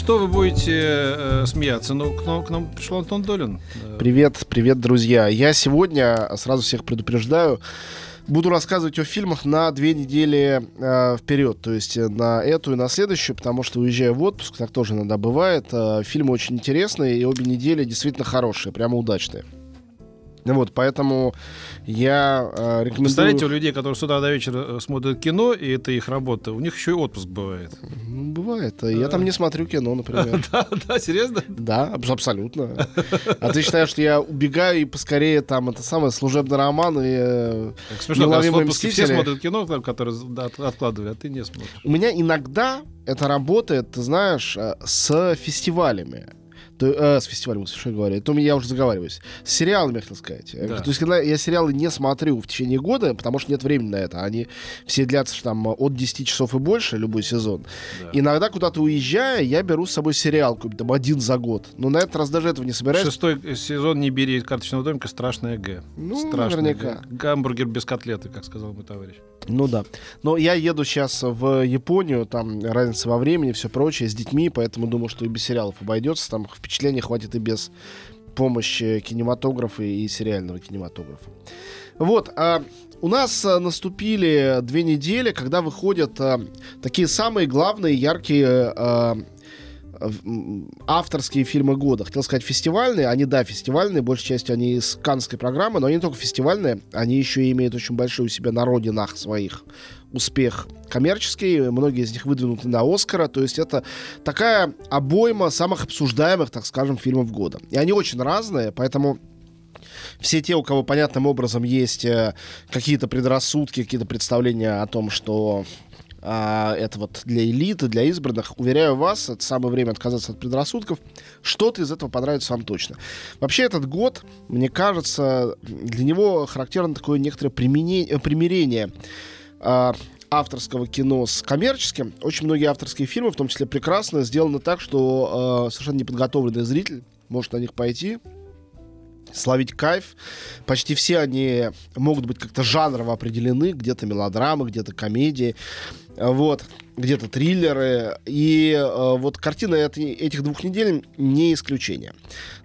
Что вы будете э, смеяться? Ну, к нам, к нам пришел Антон Долин. Привет, привет, друзья. Я сегодня, сразу всех предупреждаю, буду рассказывать о фильмах на две недели э, вперед, то есть э, на эту и на следующую, потому что уезжаю в отпуск, так тоже иногда бывает. Э, фильмы очень интересные, и обе недели действительно хорошие, прямо удачные. Вот, поэтому я э, рекомендую... Представляете, у людей, которые с утра до вечера э, смотрят кино, и это их работа, у них еще и отпуск бывает. Ну, бывает. Я там не смотрю кино, например. Да, да, серьезно? Да, аб- абсолютно. А ты считаешь, что я убегаю и поскорее там это самое служебный роман и э, Неуловимые отпуске все мстители. смотрят кино, да, от- откладывали, а ты не смотришь. У меня иногда это работает, ты знаешь, э, с фестивалями. То, э, с фестивалем, что я говорю, меня я уже заговариваюсь. С сериалами, я хотел сказать. Э, Да. То есть, когда я сериалы не смотрю в течение года, потому что нет времени на это. Они все длятся что там от 10 часов и больше, любой сезон. Да. Иногда куда-то уезжая, я беру с собой сериал, там один за год. Но на этот раз даже этого не собираюсь. Шестой сезон «Не бери карточного домика» страшная Г. Ну, Страшная наверняка. Г. Гамбургер без котлеты, как сказал мой товарищ. Ну да. Но я еду сейчас в Японию, там разница во времени, все прочее, с детьми, поэтому думаю, что и без сериалов обойдется. Там впечатления хватит и без помощи кинематографа и сериального кинематографа. Вот. а у нас а, наступили две недели, когда выходят а, такие самые главные, яркие а, м, авторские фильмы года. Хотел сказать фестивальные. Они, да, фестивальные. Большей частью они из каннской программы, но они не только фестивальные. Они еще имеют очень большой у себя на родинах своих успех коммерческий. Многие из них выдвинуты на Оскара. То есть это такая обойма самых обсуждаемых, так скажем, фильмов года. И они очень разные, поэтому все те, у кого понятным образом есть э, какие-то предрассудки, какие-то представления о том, что а, это вот для элиты, для избранных, уверяю вас, это самое время отказаться от предрассудков. Что-то из этого понравится вам точно. Вообще этот год, мне кажется, для него характерно такое некоторое примене- э, авторского кино с коммерческим. Очень многие авторские фильмы, в том числе прекрасно, сделаны так, что э, совершенно неподготовленный зритель может на них пойти, словить кайф. Почти все они могут быть как-то жанрово определены. Где-то мелодрамы, где-то комедии, вот, где-то триллеры. И э, вот картина этой- этих двух недель не исключение.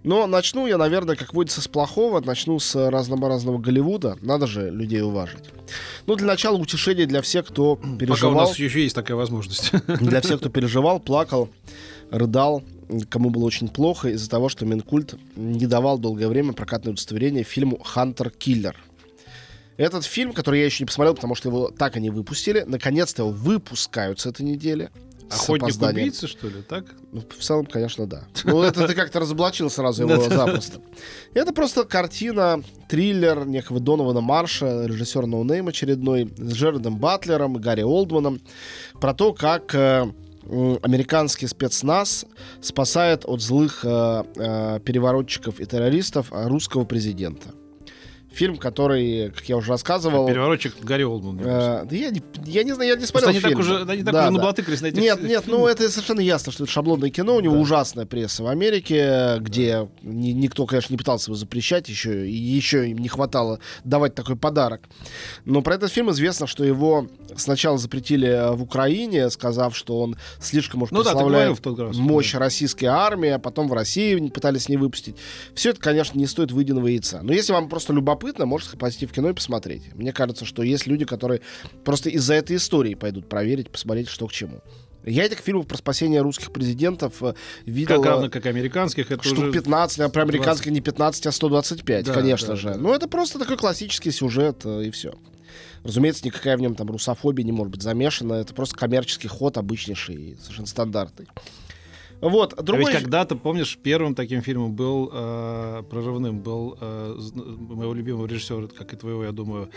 Но начну я, наверное, как водится, с плохого. Начну с разнообразного Голливуда. Надо же людей уважить. Ну, для начала утешение для всех, кто Пока у переживал нас еще есть такая возможность. для всех, кто переживал, плакал, рыдал, кому было очень плохо из-за того, что Минкульт не давал долгое время прокатное удостоверение фильму «Хантер Киллер». Этот фильм, который я еще не посмотрел, потому что его так и не выпустили, наконец-то его выпускают с этой недели. с Охотник опозданием. убийцы, что ли, так? Ну, в целом, конечно, да. Ну, это ты как-то разоблачил сразу его запросто. Это просто картина, триллер некого Донована Марша, режиссер no-name очередной, с Джерардом Батлером и Гарри Олдманом, про то, как э, американский спецназ спасает от злых э, э, переворотчиков и террористов э, русского президента. Фильм, который, как я уже рассказывал... Переворотчик Гарри Олдман. э, да я, не, я не знаю, я не Просто смотрел они так фильм. уже, они так Да, уже да. наблатыкались на этих Нет, нет, ну фильмах. это совершенно ясно, что это шаблонное кино. У него Да. ужасная пресса в Америке, где ни- никто, конечно, не пытался его запрещать, еще, и еще им не хватало давать такой подарок. Но про этот фильм известно, что его сначала запретили в Украине, сказав, что он слишком уж Ну да, прославляет тот раз. мощь российской армии, а потом в России пытались не выпустить. Все это, конечно, не стоит выеденного яйца. Но если вам просто любопытно, можете пойти в кино и посмотреть. Мне кажется, что есть люди, которые просто из-за этой истории пойдут проверить, посмотреть, что к чему. Я этих фильмов про спасение русских президентов э, видел Как э, равно, как американских, это штук уже... 15, а про американских не 15, а 125, Да, конечно да, же. да. Ну, это просто такой классический сюжет, э, и все. Разумеется, никакая в нем там русофобия не может быть замешана. Это просто коммерческий ход обычнейший, совершенно стандартный. Вот, А другой... ведь когда-то, помнишь, первым таким фильмом был э, прорывным, был э, моего любимого режиссера, как и твоего, я думаю,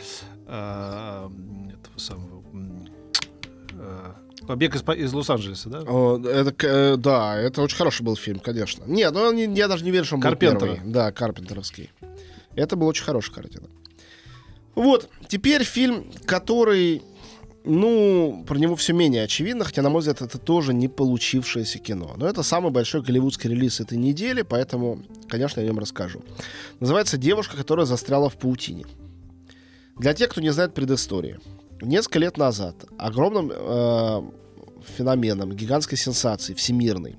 э, этого самого э, Побег из, из Лос-Анджелеса, да? О, это, э, да, это очень хороший был фильм, конечно. Нет, ну я даже не верю, что он был Карпентера. первый. Да, Карпентеровский. Это был очень хорошая картина. Вот, теперь фильм, который, ну, про него все менее очевидно, хотя, на мой взгляд, это тоже не получившееся кино. Но это самый большой голливудский релиз этой недели, поэтому, конечно, я о нем расскажу. Называется «Девушка, которая застряла в паутине». Для тех, кто не знает предыстории. Несколько лет назад огромным э, феноменом, гигантской сенсацией, всемирной,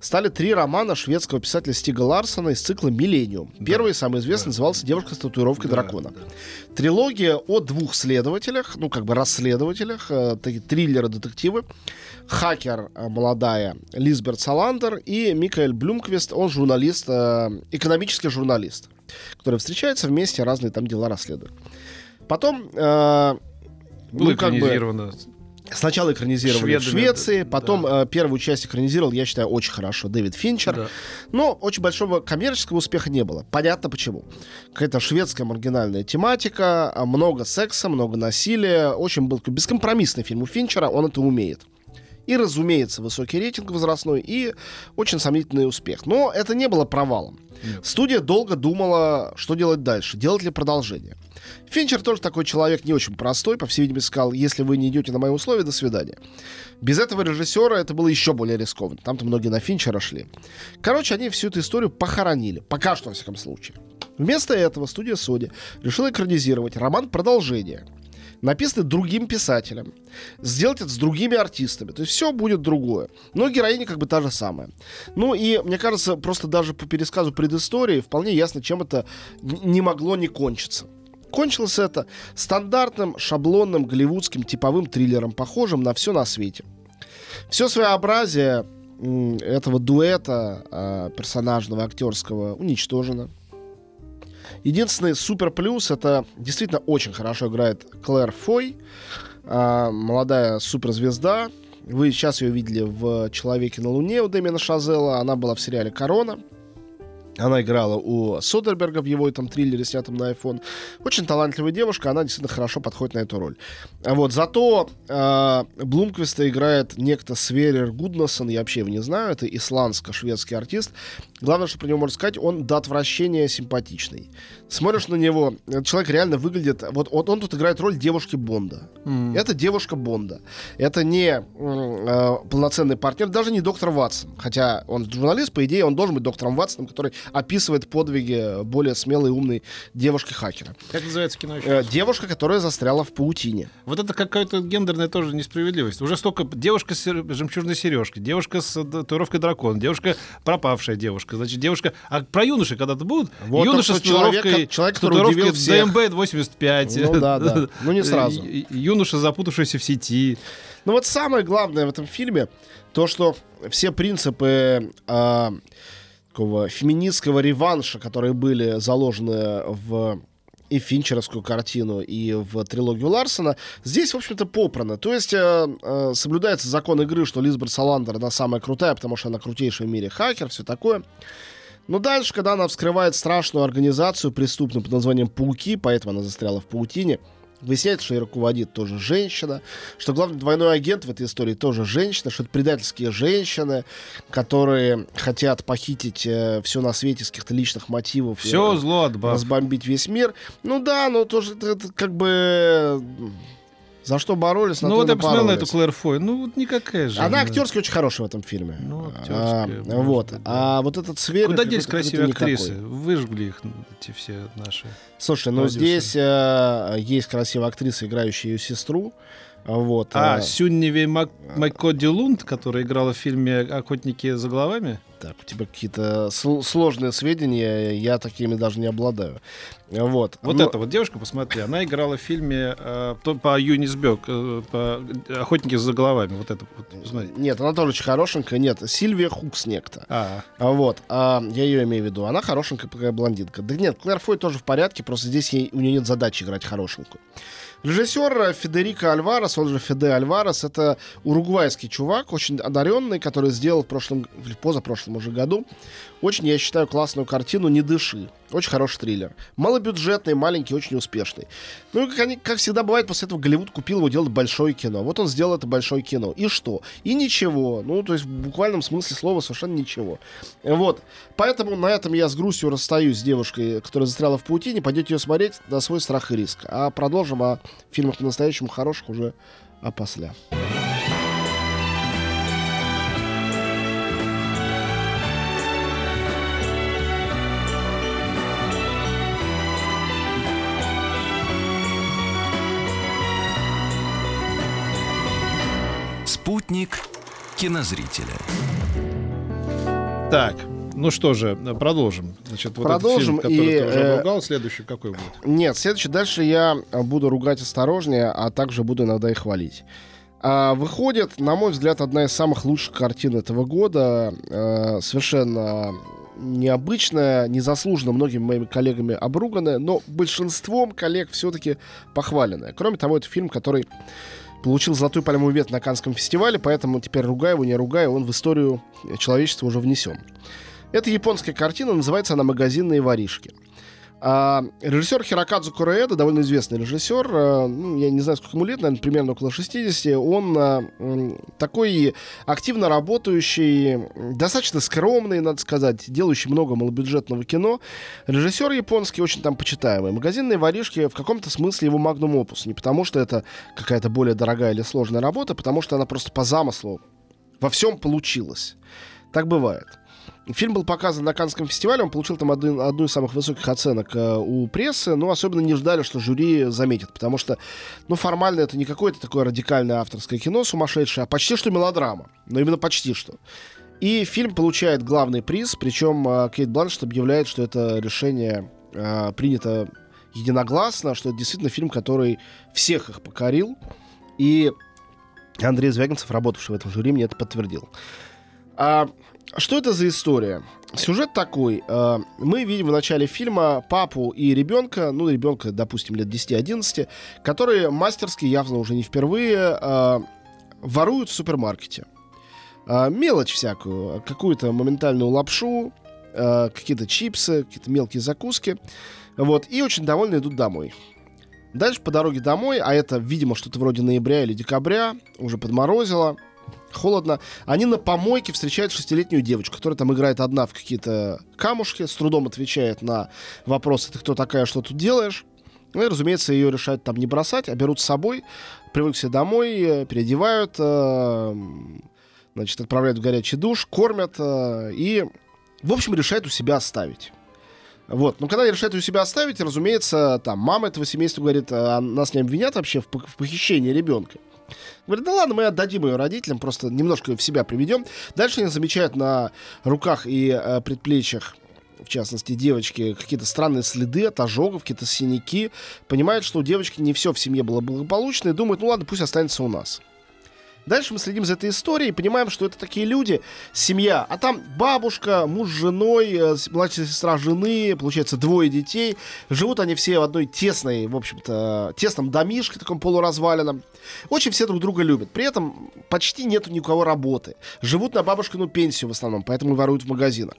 стали три романа шведского писателя Стига Ларсона из цикла «Миллениум». Первый, самый известный, назывался «Девушка с татуировкой Да, дракона». да. Трилогия о двух следователях, ну, как бы расследователях, э, такие триллеры-детективы. Хакер э, молодая Лизберт Саландер и Микаэль Блюмквист, он журналист, э, экономический журналист, которые встречаются вместе, разные там дела расследуют. Потом... э, Было ну, как бы. Сначала экранизировали в Шведами, Швеции, да, потом да. э, первую часть экранизировал, я считаю, очень хорошо Дэвид Финчер. Да. Но очень большого коммерческого успеха не было. Понятно почему. Какая-то шведская маргинальная тематика, а, много секса, много насилия. Очень был бескомпромиссный фильм у Финчера, он это умеет. И, разумеется, высокий рейтинг возрастной и очень сомнительный успех. Но это не было провалом. Нет. Студия долго думала, что делать дальше, делать ли продолжение. Финчер тоже такой человек не очень простой, по всей видимости, сказал, если вы не идете на мои условия, до свидания. Без этого режиссера это было еще более рискованно. Там-то многие на Финчера шли. Короче, они всю эту историю похоронили. Пока что, во всяком случае. Вместо этого студия Соди решила экранизировать роман «Продолжение», написанный другим писателем, сделать это с другими артистами. То есть все будет другое. Но героиня как бы та же самая. Ну и, мне кажется, просто даже по пересказу предыстории вполне ясно, чем это не могло не кончиться. Кончилось это стандартным, шаблонным, голливудским типовым триллером, похожим на все на свете. Все своеобразие этого дуэта э, персонажного, актерского уничтожено. Единственный супер плюс это действительно очень хорошо играет Клэр Фой, а, молодая суперзвезда. Вы сейчас ее видели в Человеке на Луне у Дэмина Шазела. Она была в сериале Корона. Она играла у Содерберга в его этом триллере, снятом на iPhone. Очень талантливая девушка, она действительно хорошо подходит на эту роль. А Вот, зато э, Блумквиста играет некто Сверер Гуднасон, я вообще его не знаю, это исландско-шведский артист. Главное, что про него можно сказать, он до отвращения симпатичный. Смотришь на него, человек реально выглядит... Вот, вот он тут играет роль девушки Бонда. М. Это девушка Бонда. Это не э, полноценный партнер, даже не доктор Ватсон. Хотя он журналист, по идее, он должен быть доктором Ватсоном, который описывает подвиги более смелой и умной девушки-хакера. Как называется кино еще? Э, девушка, которая застряла в паутине. Вот это какая-то гендерная тоже несправедливость. Уже столько девушка с жемчужной сережкой, девушка с э, татуировкой дракона, девушка пропавшая девушка, значит девушка. А про юноши когда-то будут? Вот юноша с татуировкой, человек, который удивил всех. ДМБ 85. Ну да, да. Ну не сразу. Юноша, запутавшийся в сети. Но вот самое главное в этом фильме то, что все принципы а, такого феминистского реванша, которые были заложены в и финчеровскую картину, и в трилогию Ларсона, здесь, в общем-то, попрано. То есть э, э, соблюдается закон игры, что Лизбет Саландер, она самая крутая, потому что она крутейшая в мире хакер, все такое. Но дальше, когда она вскрывает страшную организацию преступную под названием «Пауки», поэтому она застряла в паутине, выясняется, что ей руководит тоже женщина, что главный двойной агент в этой истории тоже женщина, что это предательские женщины, которые хотят похитить все на свете с каких-то личных мотивов. и Все зло от баб. разбомбить весь мир. Ну да, но тоже это, это как бы... За что боролись, на Ну вот я посмотрел на эту. Клэр Фой. Ну вот никакая же. Она она. актерски очень хорошая в этом фильме. Ну, А, актерски, может вот. да. А вот этот Сверин... Куда делись красивые никакой. актрисы? Выжгли их эти все наши. Слушай, ну Продюсеры. здесь э, есть красивая актриса, играющая ее сестру. Вот. А, э, Сюнневи Мак... Маккоди Лунд, которая играла в фильме «Охотники за головами». Так, у тебя какие-то сл- сложные сведения, я такими даже не обладаю. Вот. Вот Ну, эта вот девушка, посмотри, она играла в фильме э, по Юнисбек, э, по «Охотники за головами». Вот это вот, посмотри. Нет, она тоже очень хорошенькая. Нет, Сильвия Хукс некто. А, А вот, а, я ее имею в виду. Она хорошенькая такая блондинка. Да нет, Клэр Фой тоже в порядке, просто здесь ей, у нее нет задачи играть хорошенькую. Режиссер э, Федерико Альварес, он же Феде Альварес, это уругвайский чувак, очень одаренный, который сделал в прошлом, или в позапрошлом уже году очень, я считаю, классную картину «Не дыши». Очень хороший триллер. Малобюджетный, маленький, очень успешный. Ну и как, они, как всегда бывает, после этого Голливуд купил его делать большое кино. Вот он сделал это большое кино. И что? И ничего. Ну, то есть в буквальном смысле слова совершенно ничего. Вот. Поэтому на этом я с грустью расстаюсь с девушкой, которая застряла в паутине. Пойдете ее смотреть на свой страх и риск. А продолжим о фильмах по-настоящему хороших уже опосля. Спутник кинозрителя. Так, ну что же, продолжим. Значит, вот Продолжим, этот фильм, который и, ты уже э, обругал, следующий какой будет? Нет, следующий. Дальше я буду ругать осторожнее, а также буду иногда и хвалить. А, выходит, на мой взгляд, одна из самых лучших картин этого года. э, совершенно необычная, незаслуженно многими моими коллегами обруганная, но большинством коллег все-таки похваленная. Кроме того, это фильм, который получил золотую пальмовую ветвь на Канском фестивале, поэтому теперь ругаю его, не ругаю, он в историю человечества уже внесен. Это японская картина, называется она «Магазинные воришки». А, режиссер Хирокадзу Кураэда, довольно известный режиссер, а, ну, я не знаю, сколько ему лет, наверное, примерно около 60, он а, такой активно работающий, достаточно скромный, надо сказать, делающий много малобюджетного кино. Режиссер японский, очень там почитаемый. «Магазинные воришки» в каком-то смысле его магнум опус, не потому что это какая-то более дорогая или сложная работа, потому что она просто по замыслу во всем получилась. Так бывает. Фильм был показан на Канском фестивале, он получил там один- одну из самых высоких оценок э, у прессы, но особенно не ждали, что жюри заметит, потому что, ну, формально это не какое-то такое радикальное авторское кино сумасшедшее, а почти что мелодрама, но именно почти что. И фильм получает главный приз, причем э, Кейт Бланшет объявляет, что это решение э, принято единогласно, что это действительно фильм, который всех их покорил, и Андрей Звягинцев, работавший в этом жюри, мне это подтвердил. А, что это за история? Сюжет такой. э, мы видим в начале фильма папу и ребенка, ну, ребенка, допустим, лет 10-11, которые мастерски, явно уже не впервые, э, воруют в супермаркете. Э, мелочь всякую, какую-то моментальную лапшу, какие-то чипсы, какие-то мелкие закуски. Вот, и очень довольны идут домой. Дальше по дороге домой, а это, видимо, что-то вроде ноября или декабря, уже подморозило, холодно. Они на помойке встречают шестилетнюю девочку, которая там играет одна в какие-то камушки, с трудом отвечает на вопросы «ты кто такая, что тут делаешь?». Ну и, разумеется, ее решают там не бросать, а берут с собой, к себе домой, э, переодевают, э, значит, отправляют в горячий душ, кормят э, и, в общем, решают у себя оставить. Вот. Но когда они решают у себя оставить, разумеется, там мама этого семейства говорит, а нас не обвинят вообще в похищении ребенка. Говорит, да ладно, мы отдадим ее родителям, просто немножко ее в себя приведем. Дальше они замечают на руках и э, предплечьях в частности, девочки, какие-то странные следы от ожогов, какие-то синяки. Понимают, что у девочки не все в семье было благополучно и думают, ну ладно, пусть останется у нас. Дальше мы следим за этой историей и понимаем, что это такие люди, семья. А там бабушка, муж с женой, э, младшая сестра жены, получается, двое детей. Живут они все в одной тесной, в общем-то, тесном домишке, таком полуразваленном. Очень все друг друга любят. При этом почти нету ни у кого работы. Живут на бабушкину пенсию в основном, поэтому воруют в магазинах.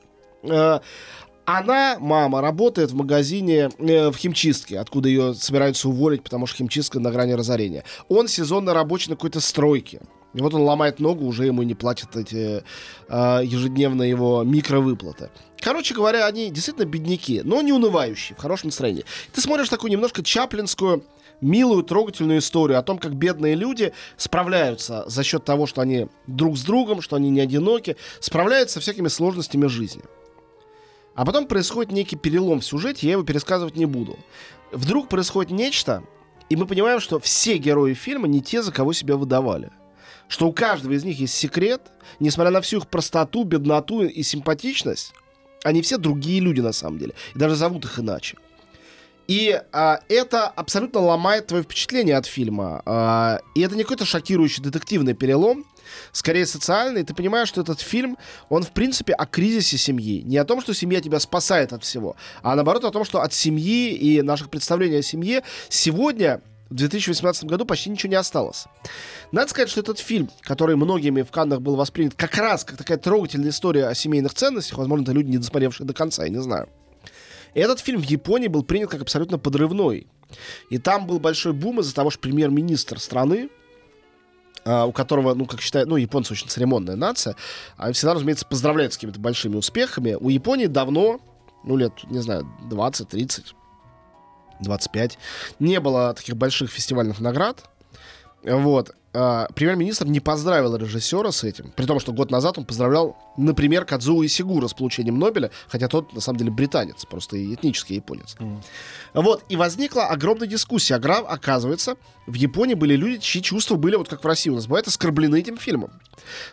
Она, мама, работает в магазине, э, в химчистке, откуда ее собираются уволить, потому что химчистка на грани разорения. Он сезонно рабочий на какой-то стройке. И вот он ломает ногу, уже ему не платят эти э, ежедневные его микровыплаты. Короче говоря, они действительно бедняки, но не унывающие, в хорошем настроении. Ты смотришь такую немножко чаплинскую, милую, трогательную историю о том, как бедные люди справляются за счет того, что они друг с другом, что они не одиноки, справляются со всякими сложностями жизни. А потом происходит некий перелом в сюжете, я его пересказывать не буду. Вдруг происходит нечто, и мы понимаем, что все герои фильма не те, за кого себя выдавали. Что у каждого из них есть секрет, несмотря на всю их простоту, бедноту и симпатичность, они все другие люди на самом деле. И даже зовут их иначе. И а, это абсолютно ломает твое впечатление от фильма. А, и это не какой-то шокирующий детективный перелом, скорее социальный. Ты понимаешь, что этот фильм, он в принципе о кризисе семьи. Не о том, что семья тебя спасает от всего, а наоборот о том, что от семьи и наших представлений о семье сегодня в 2018 году почти ничего не осталось. Надо сказать, что этот фильм, который многими в Каннах был воспринят как раз как такая трогательная история о семейных ценностях, возможно, это люди, не досмотревшие до конца, я не знаю. Этот фильм в Японии был принят как абсолютно подрывной. И там был большой бум из-за того, что премьер-министр страны, у которого, ну, как считают, ну, японцы очень церемонная нация, они всегда, разумеется, поздравляют с какими-то большими успехами. У Японии давно, ну, лет, не знаю, 20-30, 25, не было таких больших фестивальных наград. Вот. А, премьер-министр не поздравил режиссера с этим, при том, что год назад он поздравлял, например, Кадзуо Исигура с получением Нобеля, хотя тот, на самом деле, британец, просто этнический японец. Mm. Вот, и возникла огромная дискуссия. Агра, оказывается, в Японии были люди, чьи чувства были, вот как в России у нас бывает, оскорблены этим фильмом.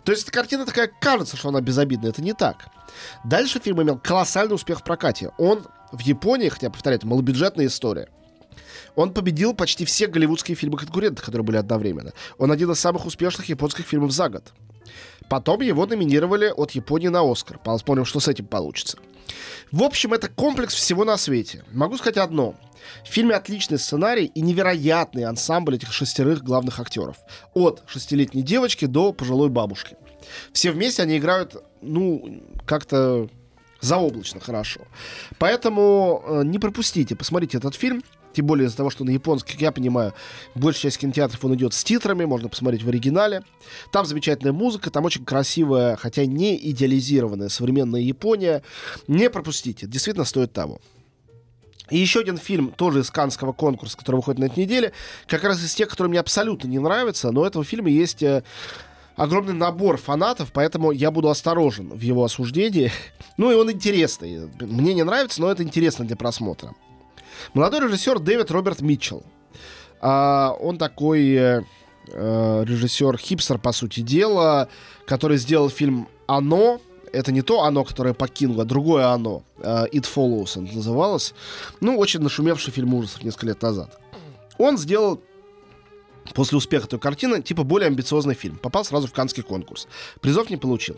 То есть эта картина такая, кажется, что она безобидная, это не так. Дальше фильм имел колоссальный успех в прокате. Он в Японии, хотя, повторяю, это малобюджетная история, он победил почти все голливудские фильмы-конкуренты, которые были одновременно. Он один из самых успешных японских фильмов за год. Потом его номинировали от Японии на Оскар. Посмотрим, что с этим получится. В общем, это комплекс всего на свете. Могу сказать одно. В фильме отличный сценарий и невероятный ансамбль этих шестерых главных актеров. От шестилетней девочки до пожилой бабушки. Все вместе они играют, ну, как-то заоблачно хорошо. Поэтому э, не пропустите, посмотрите этот фильм. Тем более из-за того, что на японский, как я понимаю, большая часть кинотеатров он идет с титрами, можно посмотреть в оригинале. Там замечательная музыка, там очень красивая, хотя не идеализированная современная Япония. Не пропустите, действительно стоит того. И еще один фильм, тоже из канского конкурса, который выходит на этой неделе, как раз из тех, которые мне абсолютно не нравятся, но у этого фильма есть э, огромный набор фанатов, поэтому я буду осторожен в его осуждении. Ну и он интересный. Мне не нравится, но это интересно для просмотра. Молодой режиссер Дэвид Роберт Митчелл. А, он такой э, э, режиссер хипстер, по сути дела, который сделал фильм «Оно», это не то оно, которое покинуло, а другое оно. Uh, It Follows он называлось. Ну, очень нашумевший фильм ужасов несколько лет назад. Он сделал после успеха той картины, типа, более амбициозный фильм. Попал сразу в канский конкурс. Призов не получил.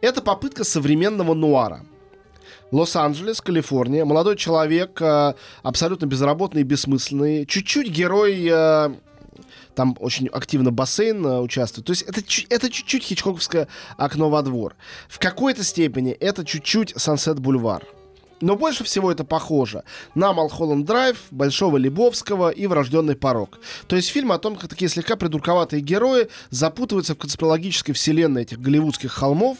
Это попытка современного нуара. Лос-Анджелес, Калифорния. Молодой человек, э, абсолютно безработный и бессмысленный. Чуть-чуть герой... Э, там очень активно бассейн э, участвует. То есть это, это чуть-чуть хичкоковское окно во двор. В какой-то степени это чуть-чуть Сансет Бульвар. Но больше всего это похоже на Малхолланд Драйв, Большого Лебовского и Врожденный порог. То есть фильм о том, как такие слегка придурковатые герои запутываются в конспирологической вселенной этих голливудских холмов,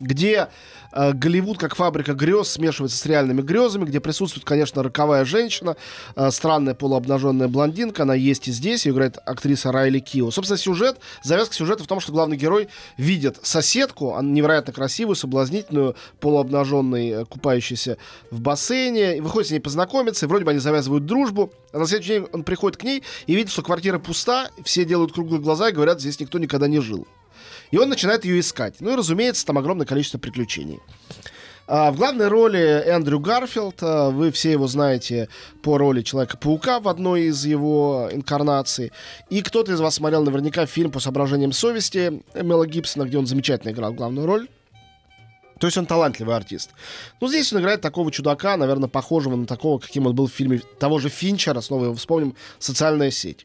где э, Голливуд как фабрика грез смешивается с реальными грезами, где присутствует, конечно, роковая женщина, э, странная полуобнаженная блондинка, она есть и здесь, ее играет актриса Райли Кио. Собственно, сюжет, завязка сюжета в том, что главный герой видит соседку, она невероятно красивую, соблазнительную, полуобнаженной, э, купающейся в бассейне, и выходит с ней познакомиться, и вроде бы они завязывают дружбу, а на следующий день он приходит к ней и видит, что квартира пуста, все делают круглые глаза и говорят, здесь никто никогда не жил. И он начинает ее искать. Ну и, разумеется, там огромное количество приключений. А, в главной роли Эндрю Гарфилд. А, вы все его знаете по роли Человека-паука в одной из его инкарнаций. И кто-то из вас смотрел наверняка фильм по соображениям совести Мела Гибсона, где он замечательно играл главную роль. То есть он талантливый артист. Ну, здесь он играет такого чудака, наверное, похожего на такого, каким он был в фильме того же Финчера, снова его вспомним, «Социальная сеть».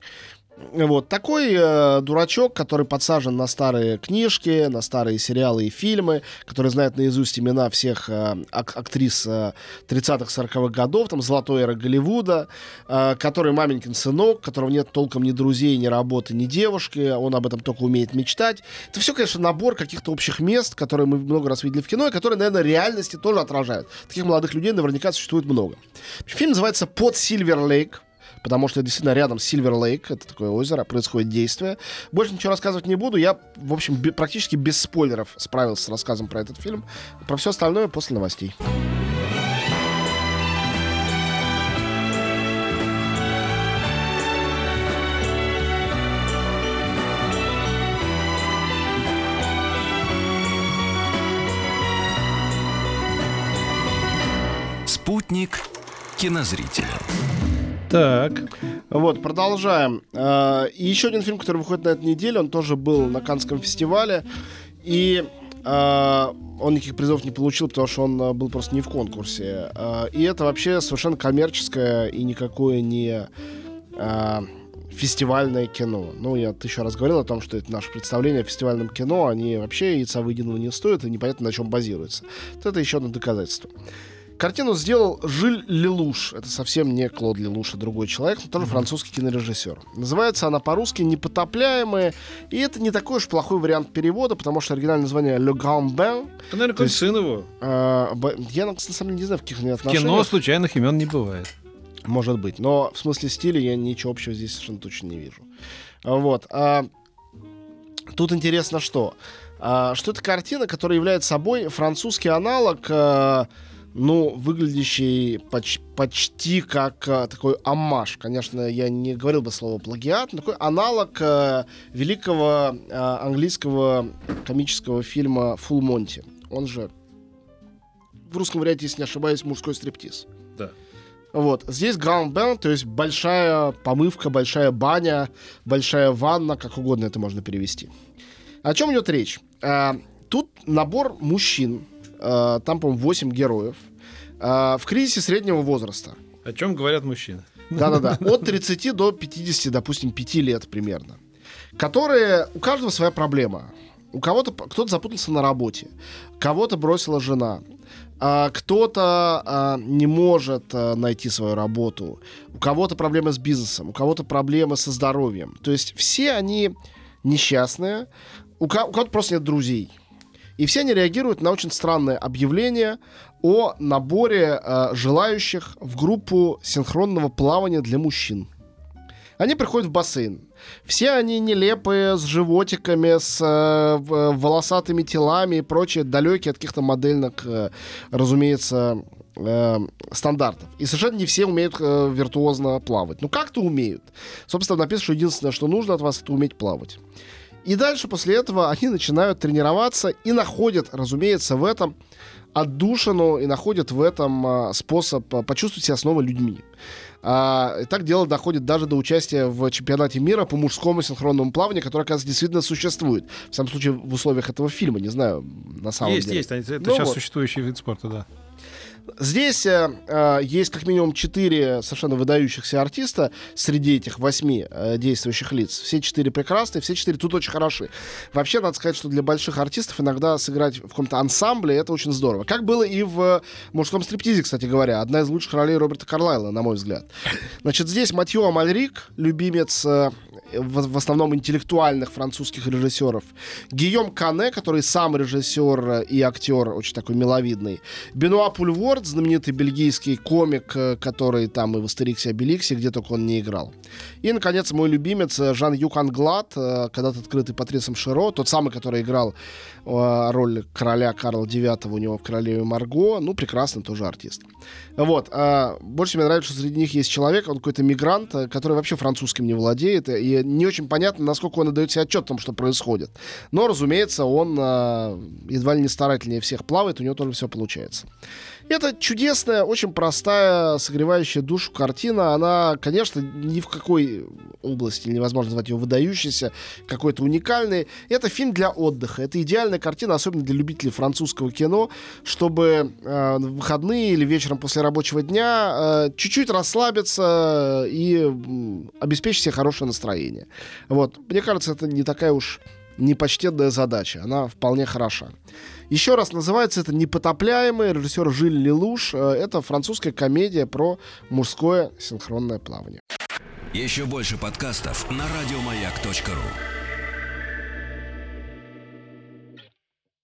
Вот такой э, дурачок, который подсажен на старые книжки, на старые сериалы и фильмы, который знает наизусть имена всех э, ак- актрис э, 30-х, 40-х годов, там, золотой эры Голливуда, э, который маменькин сынок, которого нет толком ни друзей, ни работы, ни девушки, он об этом только умеет мечтать. Это все, конечно, набор каких-то общих мест, которые мы много раз видели в кино, и которые, наверное, реальности тоже отражают. Таких молодых людей наверняка существует много. Фильм называется «Под Сильвер Лейк» потому что действительно рядом Сильвер Лейк, это такое озеро, происходит действие. Больше ничего рассказывать не буду, я, в общем, практически без спойлеров справился с рассказом про этот фильм. Про все остальное после новостей. Спутник кинозрителя. Так. Вот, продолжаем. А, и еще один фильм, который выходит на этой неделе, он тоже был на Канском фестивале. И Uh, он никаких призов не получил, потому что он uh, был просто не в конкурсе. И это вообще совершенно коммерческое и никакое не фестивальное кино. Ну, я тысячу раз говорил о том, что это наше представление о фестивальном кино, они вообще яйца выеденного не стоят, и непонятно, на чем базируются. Вот это еще одно доказательство. Картину сделал Жиль Лелуш. Это совсем не Клод Лелуш, а другой человек, но тоже французский кинорежиссер. Называется она по-русски «Непотопляемые». И это не такой уж плохой вариант перевода, потому что оригинальное название «Le Grand Bain». Это, наверное, какой есть- сын его. э, я, на самом деле, не знаю, в каких они В отношениях. кино случайных имен не бывает. Может быть. Но в смысле стиля я ничего общего здесь совершенно точно не вижу. А, Вот. а, тут интересно что? А, что это картина, которая является собой французский аналог, а, ну, выглядящий поч- почти как а, такой аммаж. Конечно, я не говорил бы слово плагиат, но такой аналог а, великого а, английского комического фильма «Фулл Монти». Он же в русском варианте, если не ошибаюсь, мужской стриптиз. Да. Вот. Здесь ground band, то есть большая помывка, большая баня, большая ванна, как угодно это можно перевести. О чем идет речь? А, тут набор мужчин, а, там, по-моему, 8 героев, а, в кризисе среднего возраста. О чем говорят мужчины? Да-да-да. От 30 до 50, допустим, 5 лет примерно. Которые... У каждого своя проблема. У кого-то... Кто-то запутался на работе. Кого-то бросила жена. а, кто-то а, не может а, найти свою работу. У кого-то проблемы с бизнесом. У кого-то проблемы со здоровьем. То есть все они несчастные. У, ко- у кого-то просто нет друзей. И все они реагируют на очень странное объявление о наборе э, желающих в группу синхронного плавания для мужчин. Они приходят в бассейн. Все они нелепые, с животиками, с э, в- волосатыми телами и прочее, далекие от каких-то модельных, э, разумеется, э, стандартов. И совершенно не все умеют э, виртуозно плавать. Ну, как-то умеют. Собственно, написано, что единственное, что нужно от вас, это уметь плавать. И дальше после этого они начинают тренироваться и находят, разумеется, в этом отдушину и находят в этом а, способ а, почувствовать себя снова людьми. А, и так дело доходит даже до участия в чемпионате мира по мужскому синхронному плаванию, которое, оказывается, действительно существует. В самом случае, в условиях этого фильма, не знаю, на самом есть, деле. есть. Это Ну сейчас вот. существующий вид спорта, да. Здесь э, э, есть как минимум четыре совершенно выдающихся артиста среди этих восьми э, действующих лиц. Все четыре прекрасные, все четыре тут очень хороши. Вообще, надо сказать, что для больших артистов иногда сыграть в каком-то ансамбле это очень здорово. Как было и в мужском стриптизе, кстати говоря. Одна из лучших ролей Роберта Карлайла, на мой взгляд. Значит, здесь Матьё Амальрик, любимец э, в, в основном интеллектуальных французских режиссеров. Гийом Кане, который сам режиссер и актер, очень такой миловидный. Бенуа Пульворд, знаменитый бельгийский комик, э, который там и в Астериксе и Обеликсе, где только он не играл. И, наконец, мой любимец Жан-Юк Англад, э, когда-то открытый Патрисом Широ, тот самый, который играл э, роль короля Карла IX у него в «Королеве Марго». Ну, прекрасный тоже артист. Вот. больше мне нравится, что среди них есть человек, он какой-то мигрант, который вообще французским не владеет, и не очень понятно, насколько он отдает себе отчет о том, что происходит. Но, разумеется, он а, едва ли не старательнее всех плавает, у него тоже все получается. Это чудесная, очень простая, согревающая душу картина. Она, конечно, ни в какой области невозможно назвать ее выдающейся, какой-то уникальной. Это фильм для отдыха. Это идеальная картина, особенно для любителей французского кино, чтобы э, в выходные или вечером после рабочего дня э, чуть-чуть расслабиться и м, обеспечить себе хорошее настроение. Вот. Мне кажется, это не такая уж непочтенная задача. Она вполне хороша. Еще раз называется это «Непотопляемый». Режиссер Жиль Лелуш. Э, Это французская комедия про мужское синхронное плавание. Еще больше подкастов на радиомаяк.ру.